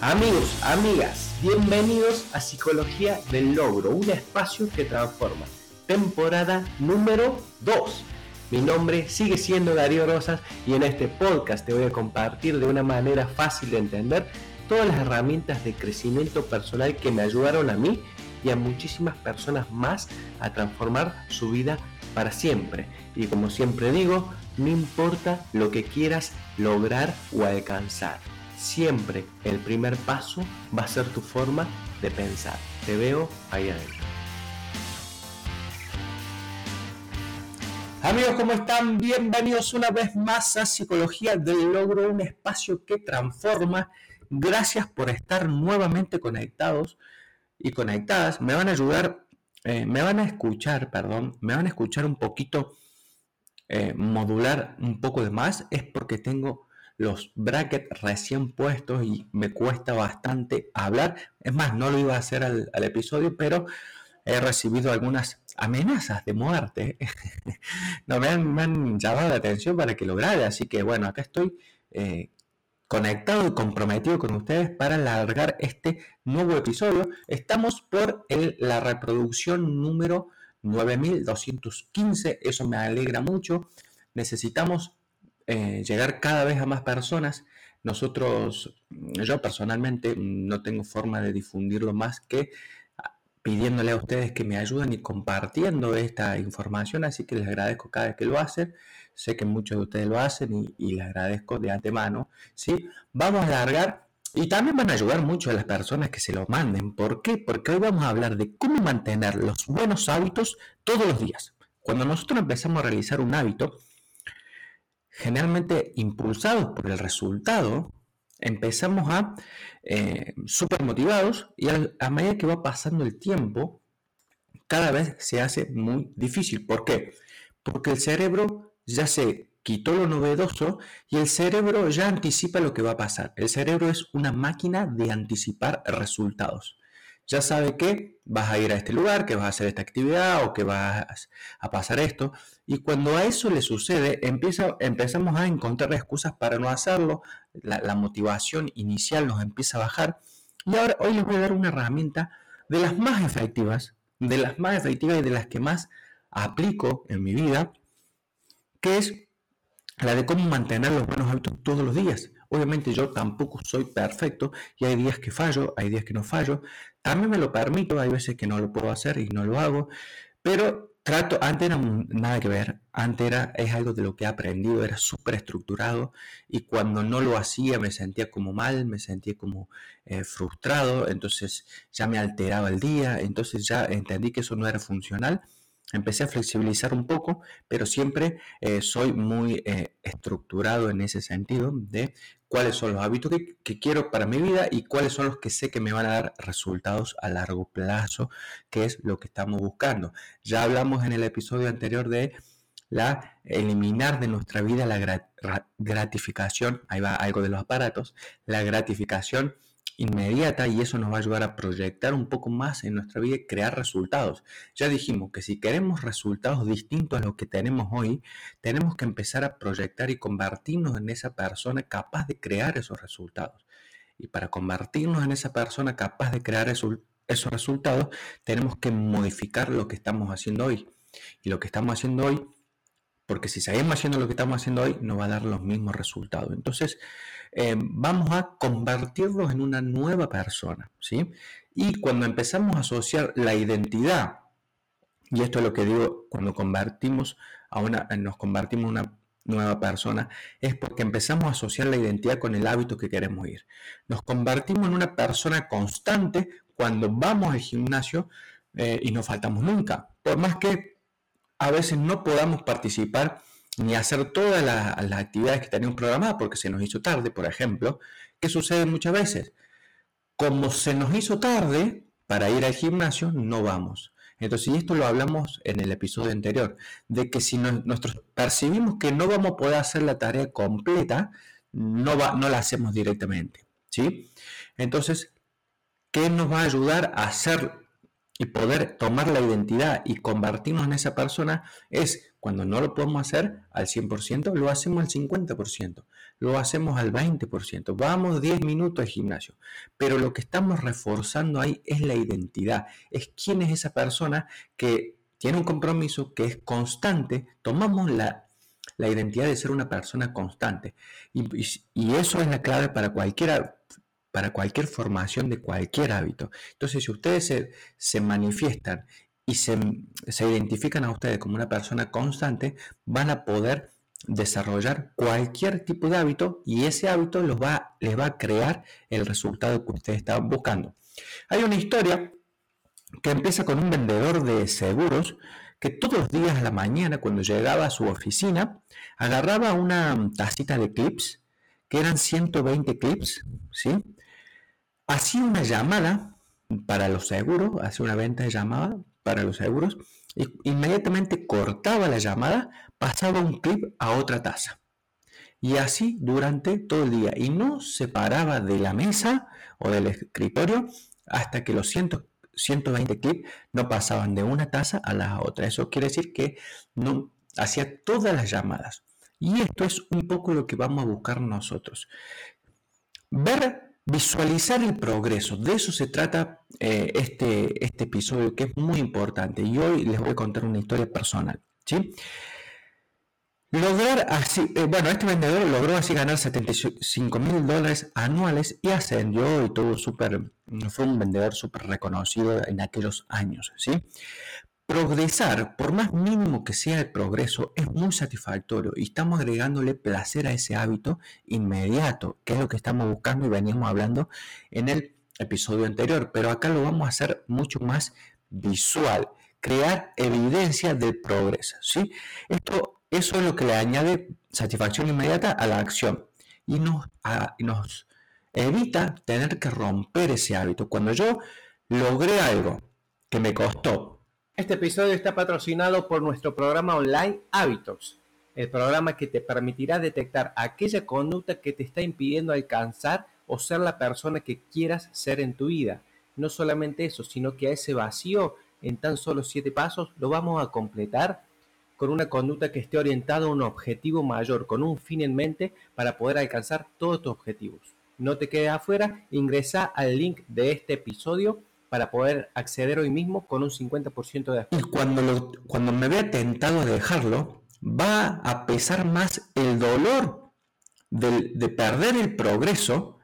Amigos, amigas, bienvenidos a Psicología del Logro, un espacio que transforma. Temporada número 2. Mi nombre sigue siendo Darío Rosas y en este podcast te voy a compartir de una manera fácil de entender todas las herramientas de crecimiento personal que me ayudaron a mí y a muchísimas personas más a transformar su vida para siempre. Y como siempre digo, no importa lo que quieras lograr o alcanzar siempre el primer paso va a ser tu forma de pensar. Te veo ahí adentro. Amigos, ¿cómo están? Bienvenidos una vez más a Psicología del Logro, un espacio que transforma. Gracias por estar nuevamente conectados y conectadas. Me van a ayudar, eh, me van a escuchar, perdón, me van a escuchar un poquito, eh, modular un poco de más. Es porque tengo los brackets recién puestos y me cuesta bastante hablar. Es más, no lo iba a hacer al, episodio, pero he recibido algunas amenazas de muerte. no, me han, llamado la atención para que lo grabe, así que bueno, acá estoy eh, conectado y comprometido con ustedes para alargar este nuevo episodio. Estamos por la reproducción número 9215, eso me alegra mucho. Necesitamos eh, llegar cada vez a más personas. Nosotros, yo personalmente no tengo forma de difundirlo más que ah, pidiéndole a ustedes que me ayuden y compartiendo esta información, así que les agradezco cada vez que lo hacen. Sé que muchos de ustedes lo hacen y, les agradezco de antemano. ¿sí? Vamos a alargar y también van a ayudar mucho a las personas que se lo manden. ¿Por qué? Porque hoy vamos a hablar de cómo mantener los buenos hábitos todos los días. Cuando nosotros empezamos a realizar un hábito, generalmente impulsados por el resultado, empezamos a eh, súper motivados y a, medida que va pasando el tiempo, cada vez se hace muy difícil. ¿Por qué? Porque el cerebro ya se quitó lo novedoso y el cerebro ya anticipa lo que va a pasar. El cerebro es una máquina de anticipar resultados ya sabe que vas a ir a este lugar, que vas a hacer esta actividad o que vas a pasar esto. Y cuando a eso le sucede, empieza, empezamos a encontrar excusas para no hacerlo, la, motivación inicial nos empieza a bajar. Y ahora hoy les voy a dar una herramienta de las más efectivas, de las más efectivas y de las que más aplico en mi vida, que es la de cómo mantener los buenos hábitos todos los días. Obviamente yo tampoco soy perfecto y hay días que fallo, hay días que no fallo. También me lo permito, hay veces que no lo puedo hacer y no lo hago, pero trato, antes era nada que ver, antes era, es algo de lo que he aprendido, era súper estructurado y cuando no lo hacía me sentía como mal, me sentía como eh, frustrado, entonces ya me alteraba el día, entonces ya entendí que eso no era funcional empecé a flexibilizar un poco, pero siempre eh, soy muy eh, estructurado en ese sentido de cuáles son los hábitos que, quiero para mi vida y cuáles son los que sé que me van a dar resultados a largo plazo, que es lo que estamos buscando. Ya hablamos en el episodio anterior de la eliminar de nuestra vida la gratificación, ahí va algo de los aparatos, la gratificación inmediata y eso nos va a ayudar a proyectar un poco más en nuestra vida y crear resultados. Ya dijimos que si queremos resultados distintos a los que tenemos hoy, tenemos que empezar a proyectar y convertirnos en esa persona capaz de crear esos resultados. Y para convertirnos en esa persona capaz de crear esos, esos resultados, tenemos que modificar lo que estamos haciendo hoy. Y lo que estamos haciendo hoy porque si seguimos haciendo lo que estamos haciendo hoy, no va a dar los mismos resultados. Entonces, eh, vamos a convertirnos en una nueva persona, ¿sí? Y cuando empezamos a asociar la identidad, y esto es lo que digo, cuando convertimos una, nos convertimos en una nueva persona, es porque empezamos a asociar la identidad con el hábito que queremos ir. Nos convertimos en una persona constante cuando vamos al gimnasio eh, y no faltamos nunca. Por más que a veces no podamos participar ni hacer todas las, actividades que teníamos programadas porque se nos hizo tarde, por ejemplo. ¿Qué sucede muchas veces? Como se nos hizo tarde para ir al gimnasio, no vamos. Entonces, y esto lo hablamos en el episodio anterior, de que si nosotros percibimos que no vamos a poder hacer la tarea completa, no, no la hacemos directamente. ¿sí? Entonces, ¿qué nos va a ayudar a hacer y poder tomar la identidad y convertirnos en esa persona es cuando no lo podemos hacer al 100%, lo hacemos al 50%. lo hacemos al 20%. Vamos 10 minutos al gimnasio. Pero lo que estamos reforzando ahí es la identidad. Es quién es esa persona que tiene un compromiso, que es constante. Tomamos la, identidad de ser una persona constante. Y, eso es la clave para cualquier, para cualquier formación de cualquier hábito. Entonces, si ustedes se, se manifiestan y se, identifican a ustedes como una persona constante, van a poder desarrollar cualquier tipo de hábito y ese hábito los va, les va a crear el resultado que ustedes estaban buscando. Hay una historia que empieza con un vendedor de seguros que todos los días a la mañana cuando llegaba a su oficina agarraba una tacita de clips que eran 120 clips, ¿sí? Hacía una llamada para los seguros, hacía una venta de llamada para los seguros, y inmediatamente cortaba la llamada, pasaba un clip a otra taza. Y así durante todo el día. Y no se paraba de la mesa o del escritorio hasta que los 120 clips no pasaban de una taza a la otra. Eso quiere decir que no hacía todas las llamadas. Y esto es un poco lo que vamos a buscar nosotros. Ver Visualizar el progreso, de eso se trata eh, este, este episodio que es muy importante y hoy les voy a contar una historia personal. ¿sí? Lograr así, eh, bueno, este vendedor logró así ganar 75 mil dólares anuales y ascendió y todo súper, fue un vendedor súper reconocido en aquellos años, ¿sí? Progresar, por más mínimo que sea el progreso, es muy satisfactorio y estamos agregándole placer a ese hábito inmediato, que es lo que estamos buscando y veníamos hablando en el episodio anterior, pero acá lo vamos a hacer mucho más visual, crear evidencia del progreso, ¿sí? Esto, eso es lo que le añade satisfacción inmediata a la acción y nos, nos evita tener que romper ese hábito. Cuando yo logré algo que me costó este episodio está patrocinado por nuestro programa online Hábitos, el programa que te permitirá detectar aquella conducta que te está impidiendo alcanzar o ser la persona que quieras ser en tu vida. No solamente eso, sino que a ese vacío en tan solo siete pasos lo vamos a completar con una conducta que esté orientada a un objetivo mayor, con un fin en mente para poder alcanzar todos tus objetivos. No te quedes afuera, ingresa al link de este episodio para poder acceder hoy mismo con un 50% de descuento. Y cuando, cuando me vea tentado a dejarlo, va a pesar más el dolor de, perder el progreso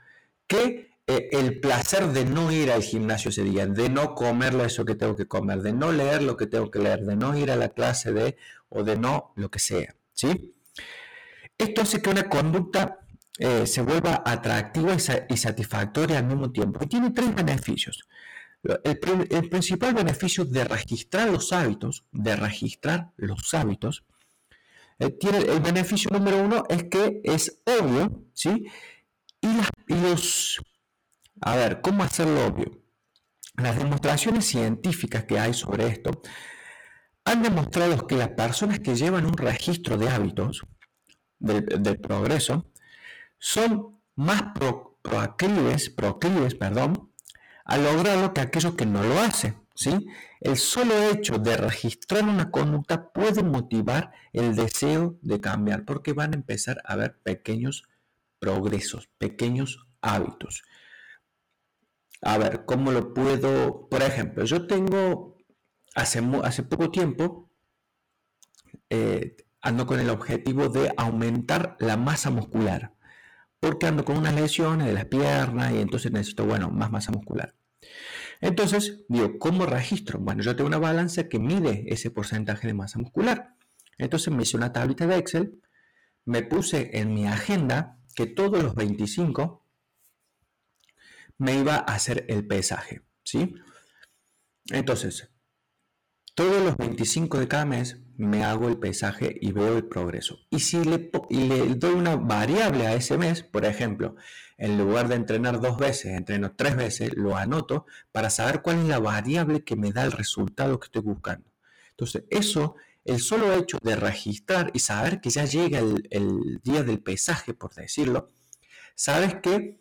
que eh, el placer de no ir al gimnasio ese día, de no comer eso que tengo que comer, de no leer lo que tengo que leer, de no ir a la clase de o de no lo que sea. ¿sí? Esto hace que una conducta eh, se vuelva atractiva y, y satisfactoria al mismo tiempo. Y tiene tres beneficios. El, principal beneficio de registrar los hábitos, de registrar los hábitos, eh, tiene el beneficio número uno es que es obvio, ¿sí? Y, los, a ver, ¿cómo hacerlo obvio? Las demostraciones científicas que hay sobre esto han demostrado que las personas que llevan un registro de hábitos del, progreso son más proclives, proclives perdón, a lograrlo que aquellos que no lo hacen. ¿sí? El solo hecho de registrar una conducta puede motivar el deseo de cambiar porque van a empezar a ver pequeños progresos, pequeños hábitos. A ver, ¿cómo lo puedo? Por ejemplo, yo tengo, hace, poco tiempo, eh, ando con el objetivo de aumentar la masa muscular, porque ando con unas lesiones de las piernas y entonces necesito, bueno, más masa muscular. Entonces, digo, ¿cómo registro? Bueno, yo tengo una balanza que mide ese porcentaje de masa muscular. Entonces me hice una tablita de Excel, me puse en mi agenda que todos los 25 me iba a hacer el pesaje, ¿sí? Entonces, todos los 25 de cada mes me hago el pesaje y veo el progreso. Y si le, le doy una variable a ese mes, por ejemplo, en lugar de entrenar dos veces, entreno tres veces, lo anoto para saber cuál es la variable que me da el resultado que estoy buscando. Entonces, eso, el solo hecho de registrar y saber que ya llega el, día del pesaje, por decirlo, sabes que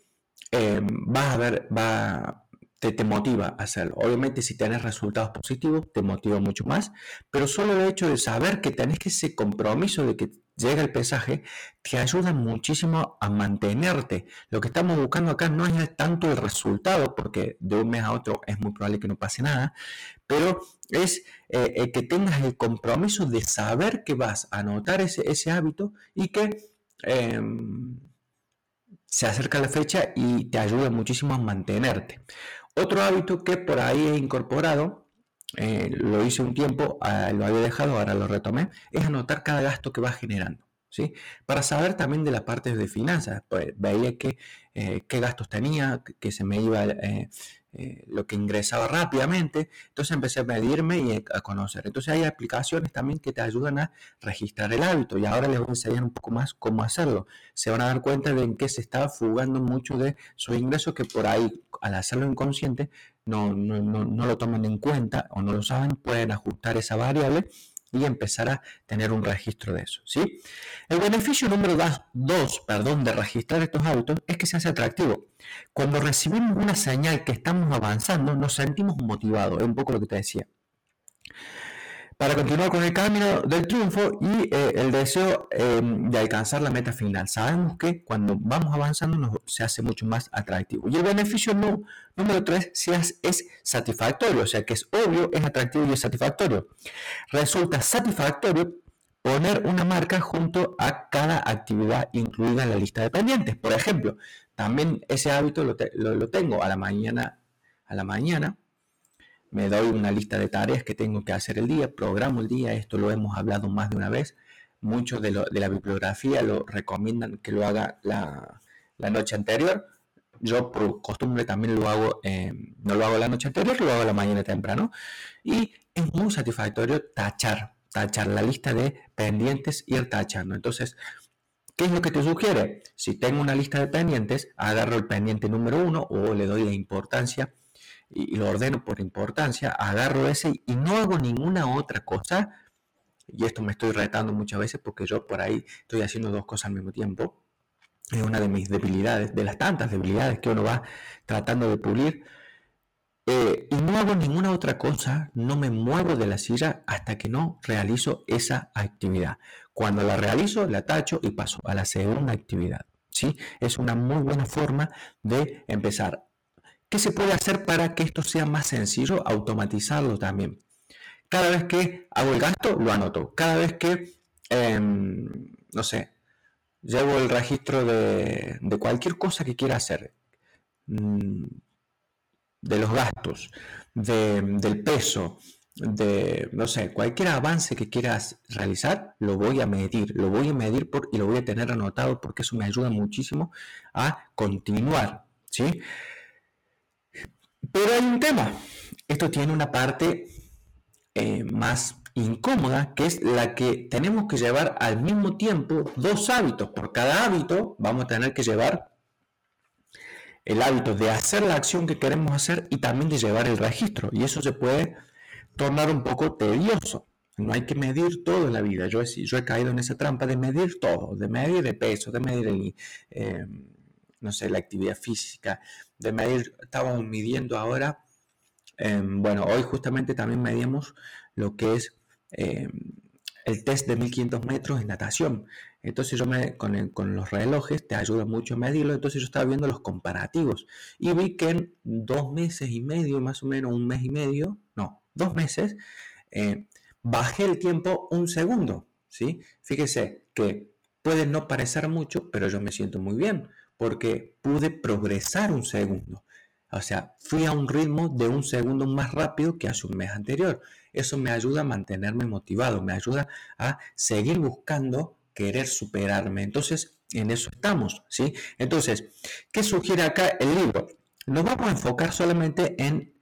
eh, vas a ver, va, te, motiva a hacerlo. Obviamente si tienes resultados positivos, te motiva mucho más, pero solo el hecho de saber que tenés ese compromiso de que llega el pesaje, te ayuda muchísimo a mantenerte. Lo que estamos buscando acá no es tanto el resultado, porque de un mes a otro es muy probable que no pase nada, pero es eh, que tengas el compromiso de saber que vas a anotar ese, ese hábito y que em, se acerca la fecha y te ayuda muchísimo a mantenerte. Otro hábito que por ahí he incorporado, eh, lo hice un tiempo, ah, lo había dejado, ahora lo retomé, es anotar cada gasto que va generando. ¿Sí? Para saber también de la parte de finanzas, pues veía que, eh, qué gastos tenía, que se me iba eh, eh, lo que ingresaba rápidamente. Entonces empecé a medirme y a conocer. Entonces hay aplicaciones también que te ayudan a registrar el hábito y ahora les voy a enseñar un poco más cómo hacerlo. Se van a dar cuenta de en qué se está fugando mucho de su ingreso que por ahí al hacerlo inconsciente no, no, no, no lo toman en cuenta o no lo saben, pueden ajustar esa variable y empezar a tener un registro de eso. ¿sí? El beneficio número dos perdón, de registrar estos hábitos es que se hace atractivo. Cuando recibimos una señal que estamos avanzando, nos sentimos motivados, es un poco lo que te decía para continuar con el camino del triunfo y eh, el deseo em, de alcanzar la meta final. Sabemos que cuando vamos avanzando se hace mucho más atractivo. Y el beneficio número 3 es, es satisfactorio, o sea que es obvio, es atractivo y es satisfactorio. Resulta satisfactorio poner una marca junto a cada actividad incluida en la lista de pendientes. Por ejemplo, también ese hábito lo, lo tengo a la mañana, a la mañana me doy una lista de tareas que tengo que hacer el día, programo el día, esto lo hemos hablado más de una vez, muchos de, la bibliografía lo recomiendan que lo haga la, noche anterior, yo por costumbre también lo hago, eh, no lo hago la noche anterior, lo hago la mañana temprano, y es muy satisfactorio tachar, tachar la lista de pendientes, ir tachando, entonces... ¿Qué es lo que te sugiere? Si tengo una lista de pendientes, agarro el pendiente número uno o le doy la importancia y, lo ordeno por importancia, agarro ese y no hago ninguna otra cosa. Y esto me estoy retando muchas veces porque yo por ahí estoy haciendo dos cosas al mismo tiempo. Es una de mis debilidades, de las tantas debilidades que uno va tratando de pulir. Eh, y no hago ninguna otra cosa, no me muevo de la silla hasta que no realizo esa actividad. Cuando la realizo, la tacho y paso a la segunda actividad. ¿sí? Es una muy buena forma de empezar ¿Qué se puede hacer para que esto sea más sencillo? Automatizarlo también. Cada vez que hago el gasto, lo anoto. Cada vez que, em, no sé, llevo el registro de, cualquier cosa que quiera hacer, mm, de los gastos, del peso, de, no sé, cualquier avance que quieras realizar, lo voy a medir, lo voy a medir y lo voy a tener anotado porque eso me ayuda muchísimo a continuar, ¿sí? Pero hay un tema. Esto tiene una parte eh, más incómoda, que es la que tenemos que llevar al mismo tiempo dos hábitos. Por cada hábito vamos a tener que llevar el hábito de hacer la acción que queremos hacer y también de llevar el registro. Y eso se puede tornar un poco tedioso. No hay que medir todo en la vida. Yo he, yo he caído en esa trampa de medir todo, de medir el peso, de medir el, eh, no sé, la actividad física, de medir, estábamos midiendo ahora, em, bueno, hoy justamente también medimos lo que es em, el test de 1500 metros en natación. Entonces yo me, con, con, los relojes te ayuda mucho a medirlo, entonces yo estaba viendo los comparativos y vi que en dos meses y medio, más o menos un mes y medio, no, dos meses, eh, bajé el tiempo un segundo, ¿sí? Fíjese que puede no parecer mucho, pero yo me siento muy bien porque pude progresar un segundo. O sea, fui a un ritmo de un segundo más rápido que hace un mes anterior. Eso me ayuda a mantenerme motivado, me ayuda a seguir buscando querer superarme. Entonces, en eso estamos, ¿sí? Entonces, ¿qué sugiere acá el libro? Nos vamos a enfocar solamente en,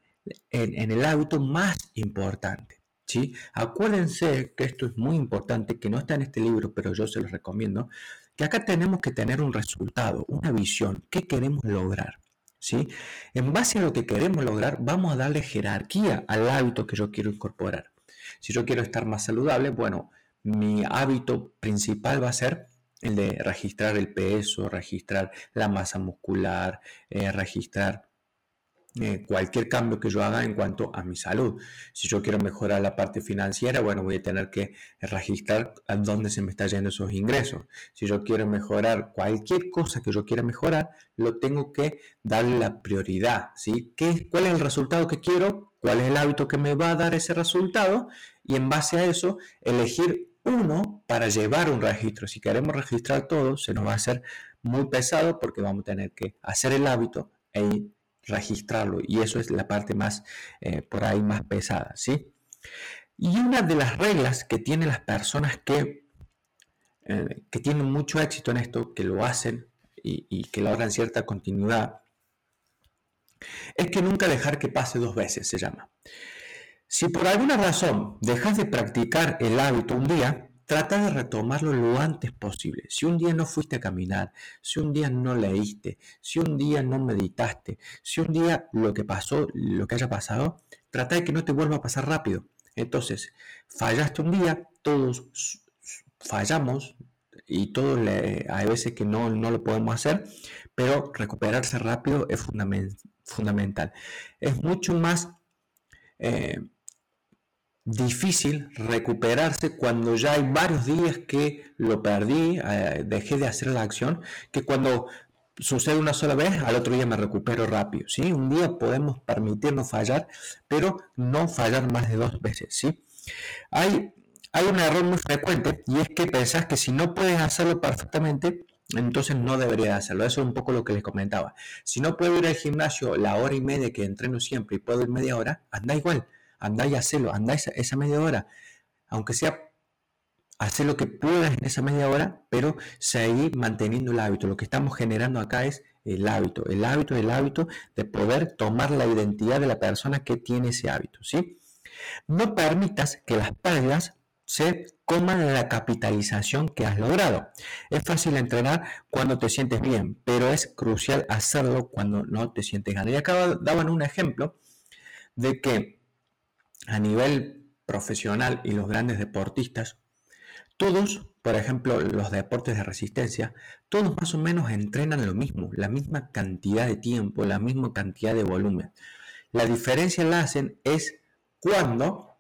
en, el hábito más importante, ¿sí? Acuérdense que esto es muy importante, que no está en este libro, pero yo se lo recomiendo que acá tenemos que tener un resultado, una visión, qué queremos lograr. ¿sí? En base a lo que queremos lograr, vamos a darle jerarquía al hábito que yo quiero incorporar. Si yo quiero estar más saludable, bueno, mi hábito principal va a ser el de registrar el peso, registrar la masa muscular, eh, registrar eh, cualquier cambio que yo haga en cuanto a mi salud. Si yo quiero mejorar la parte financiera, bueno, voy a tener que registrar a dónde se me está yendo esos ingresos. Si yo quiero mejorar cualquier cosa que yo quiera mejorar, lo tengo que darle la prioridad, ¿sí? ¿Qué, ¿Cuál es el resultado que quiero? ¿Cuál es el hábito que me va a dar ese resultado? Y en base a eso, elegir uno para llevar un registro. Si queremos registrar todo, se nos va a hacer muy pesado porque vamos a tener que hacer el hábito e registrarlo y eso es la parte más eh, por ahí más pesada, ¿sí? Y una de las reglas que tienen las personas que, eh, que tienen mucho éxito en esto, que lo hacen y, y que logran cierta continuidad, es que nunca dejar que pase dos veces, se llama. Si por alguna razón dejas de practicar el hábito un día, Trata de retomarlo lo antes posible. Si un día no fuiste a caminar, si un día no leíste, si un día no meditaste, si un día lo que pasó, lo que haya pasado, trata de que no te vuelva a pasar rápido. Entonces, fallaste un día, todos fallamos y todos hay veces que no, no lo podemos hacer, pero recuperarse rápido es fundamental. Es mucho más... Eh, difícil recuperarse cuando ya hay varios días que lo perdí, eh, dejé de hacer la acción, que cuando sucede una sola vez, al otro día me recupero rápido. ¿sí? Un día podemos permitirnos fallar, pero no fallar más de dos veces. ¿sí? Hay, hay un error muy frecuente y es que pensás que si no puedes hacerlo perfectamente, entonces no debería hacerlo. Eso es un poco lo que les comentaba. Si no puedo ir al gimnasio la hora y media que entreno siempre y puedo ir media hora, anda igual andá y hacelo, andá esa, media hora, aunque sea hacer lo que puedas en esa media hora, pero seguir manteniendo el hábito. Lo que estamos generando acá es el hábito, el hábito, el hábito de poder tomar la identidad de la persona que tiene ese hábito, ¿sí? No permitas que las pérdidas se coman la capitalización que has logrado. Es fácil entrenar cuando te sientes bien, pero es crucial hacerlo cuando no te sientes bien. Y acá daban un ejemplo de que a nivel profesional y los grandes deportistas, todos, por ejemplo, los deportes de resistencia, todos más o menos entrenan lo mismo, la misma cantidad de tiempo, la misma cantidad de volumen. La diferencia la hacen es cuando,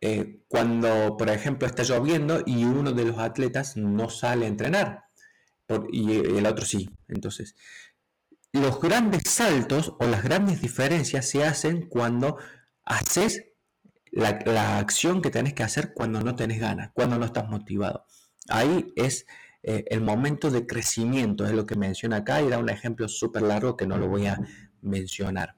eh, cuando, por ejemplo, está lloviendo y uno de los atletas no sale a entrenar y el otro sí. Entonces, los grandes saltos o las grandes diferencias se hacen cuando haces la, acción que tenés que hacer cuando no tenés ganas, cuando no estás motivado. Ahí es eh, el momento de crecimiento, es lo que menciona acá y da un ejemplo súper largo que no lo voy a mencionar.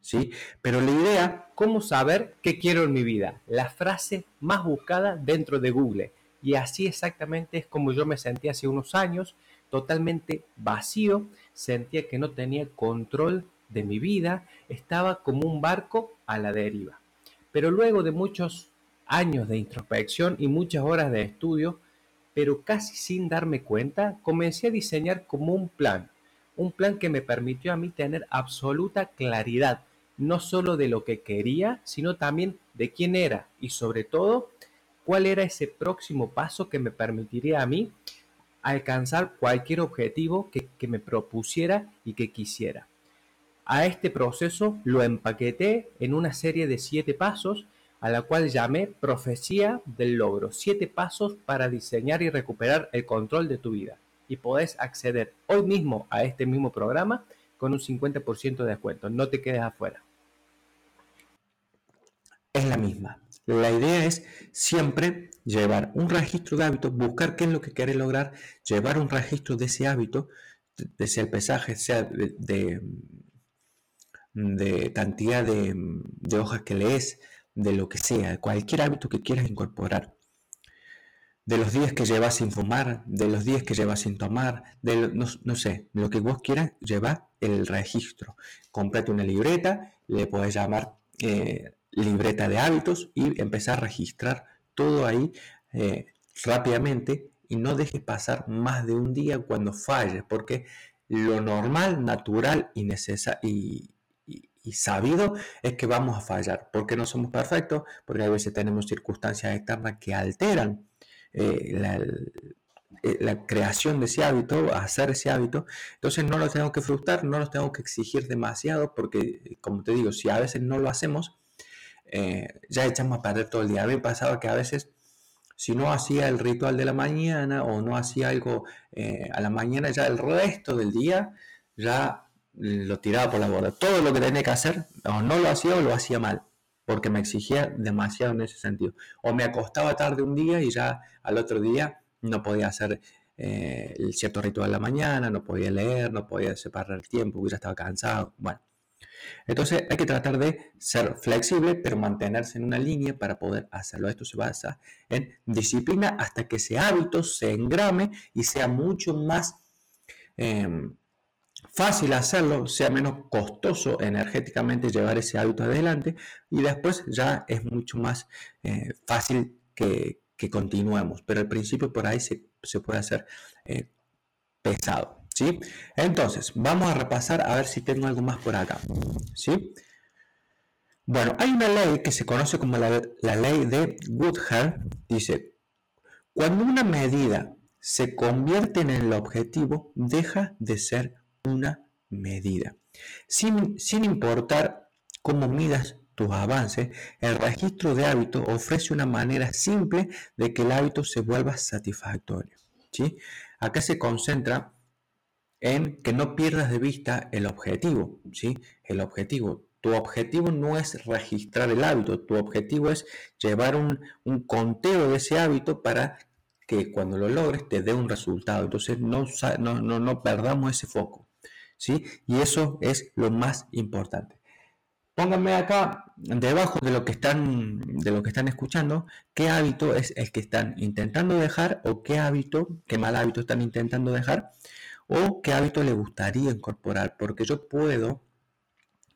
¿sí? Pero la idea... ¿Cómo saber qué quiero en mi vida? La frase más buscada dentro de Google. Y así exactamente es como yo me sentí hace unos años, totalmente vacío, sentía que no tenía control de mi vida estaba como un barco a la deriva. Pero luego de muchos años de introspección y muchas horas de estudio, pero casi sin darme cuenta, comencé a diseñar como un plan, un plan que me permitió a mí tener absoluta claridad, no solo de lo que quería, sino también de quién era y sobre todo cuál era ese próximo paso que me permitiría a mí alcanzar cualquier objetivo que, que me propusiera y que quisiera. A este proceso lo empaqueté en una serie de siete pasos a la cual llamé Profecía del Logro. Siete pasos para diseñar y recuperar el control de tu vida. Y podés acceder hoy mismo a este mismo programa con un 50% de descuento. No te quedes afuera. Es la misma. La idea es siempre llevar un registro de hábitos, buscar qué es lo que quieres lograr, llevar un registro de ese hábito, de sea el pesaje, sea de cantidad de, hojas que lees, de lo que sea, cualquier hábito que quieras incorporar. De los días que llevas sin fumar, de los días que llevas sin tomar, de no, sé, lo que vos quieras, lleva el registro. Comprate una libreta, le puedes llamar eh, libreta de hábitos y empezar a registrar todo ahí eh, rápidamente y no dejes pasar más de un día cuando falles, porque lo normal, natural y, necesario y sabido es que vamos a fallar, porque no somos perfectos, porque a veces tenemos circunstancias externas que alteran eh, eh, la creación de ese hábito, hacer ese hábito, entonces no lo tengo que frustrar, no lo tengo que exigir demasiado, porque como te digo, si a veces no lo hacemos, eh, ya echamos a perder todo el día. A mí me pasaba que a veces, si no hacía el ritual de la mañana o no hacía algo a la mañana, ya el resto del día ya lo tiraba por la borda. Todo lo que tenía que hacer, o no lo hacía o lo hacía mal, porque me exigía demasiado en ese sentido. O me acostaba tarde un día y ya al otro día no podía hacer eh, cierto ritual de la mañana, no podía leer, no podía separar el tiempo, ya estaba cansado. Bueno, entonces hay que tratar de ser flexible, pero mantenerse en una línea para poder hacerlo. Esto se basa en disciplina hasta que ese hábito se engrame y sea mucho más em, fácil hacerlo, sea menos costoso energéticamente llevar ese hábito adelante y después ya es mucho más eh, fácil que, continuemos. Pero al principio por ahí se, puede hacer eh, pesado. ¿sí? Entonces, vamos a repasar a ver si tengo algo más por acá. ¿sí? Bueno, hay una ley que se conoce como la, la ley de Woodhall. Dice, cuando una medida se convierte en el objetivo, deja de ser una medida. Sin, sin importar cómo midas tus avances, el registro de hábito ofrece una manera simple de que el hábito se vuelva satisfactorio. ¿sí? Acá se concentra en que no pierdas de vista el objetivo, ¿sí? El objetivo. Tu objetivo no es registrar el hábito, tu objetivo es llevar un, conteo de ese hábito para que cuando lo logres te dé un resultado. Entonces no, no, no, perdamos ese foco, ¿sí? Y eso es lo más importante. Pónganme acá debajo de lo que están de lo que están escuchando, qué hábito es el que están intentando dejar o qué hábito, qué mal hábito están intentando dejar o qué hábito le gustaría incorporar, porque yo puedo,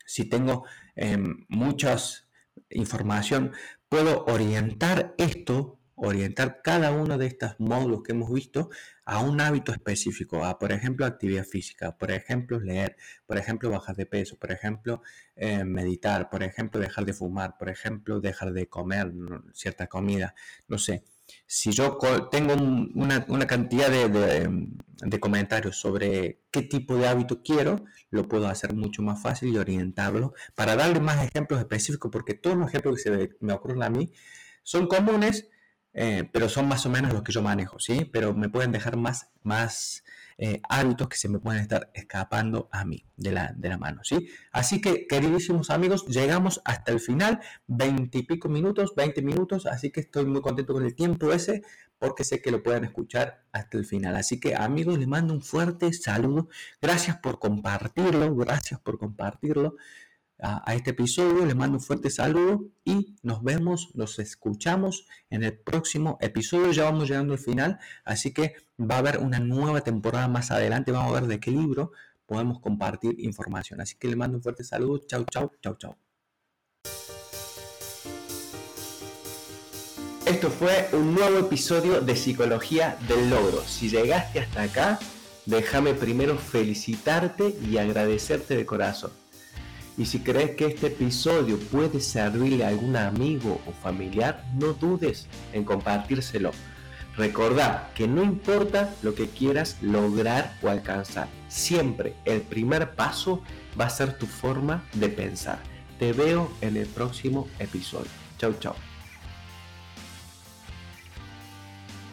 si tengo eh, muchas información, puedo orientar esto, orientar cada uno de estos módulos que hemos visto a un hábito específico, a por ejemplo actividad física, por ejemplo leer, por ejemplo bajar de peso, por ejemplo eh, meditar, por ejemplo dejar de fumar, por ejemplo dejar de comer cierta comida, no sé. Si yo tengo una, cantidad de, comentarios sobre qué tipo de hábito quiero, lo puedo hacer mucho más fácil y orientarlo para darle más ejemplos específicos, porque todos los ejemplos que se me ocurren a mí son comunes, eh, pero son más o menos los que yo manejo, ¿sí? Pero me pueden dejar más, más eh, hábitos que se me pueden estar escapando a mí de la, de la mano, ¿sí? Así que, queridísimos amigos, llegamos hasta el final, 20 y pico minutos, 20 minutos, así que estoy muy contento con el tiempo ese, porque sé que lo pueden escuchar hasta el final. Así que, amigos, les mando un fuerte saludo, gracias por compartirlo, gracias por compartirlo a, este episodio. Les mando un fuerte saludo y nos vemos, nos escuchamos en el próximo episodio. Ya vamos llegando al final, así que va a haber una nueva temporada más adelante. Vamos a ver de qué libro podemos compartir información. Así que les mando un fuerte saludo. Chau, chau, chau, chau. Esto fue un nuevo episodio de Psicología del Logro. Si llegaste hasta acá, déjame primero felicitarte y agradecerte de corazón. Y si crees que este episodio puede servirle a algún amigo o familiar, no dudes en compartírselo. Recordad que no importa lo que quieras lograr o alcanzar, siempre el primer paso va a ser tu forma de pensar. Te veo en el próximo episodio. Chau, chau.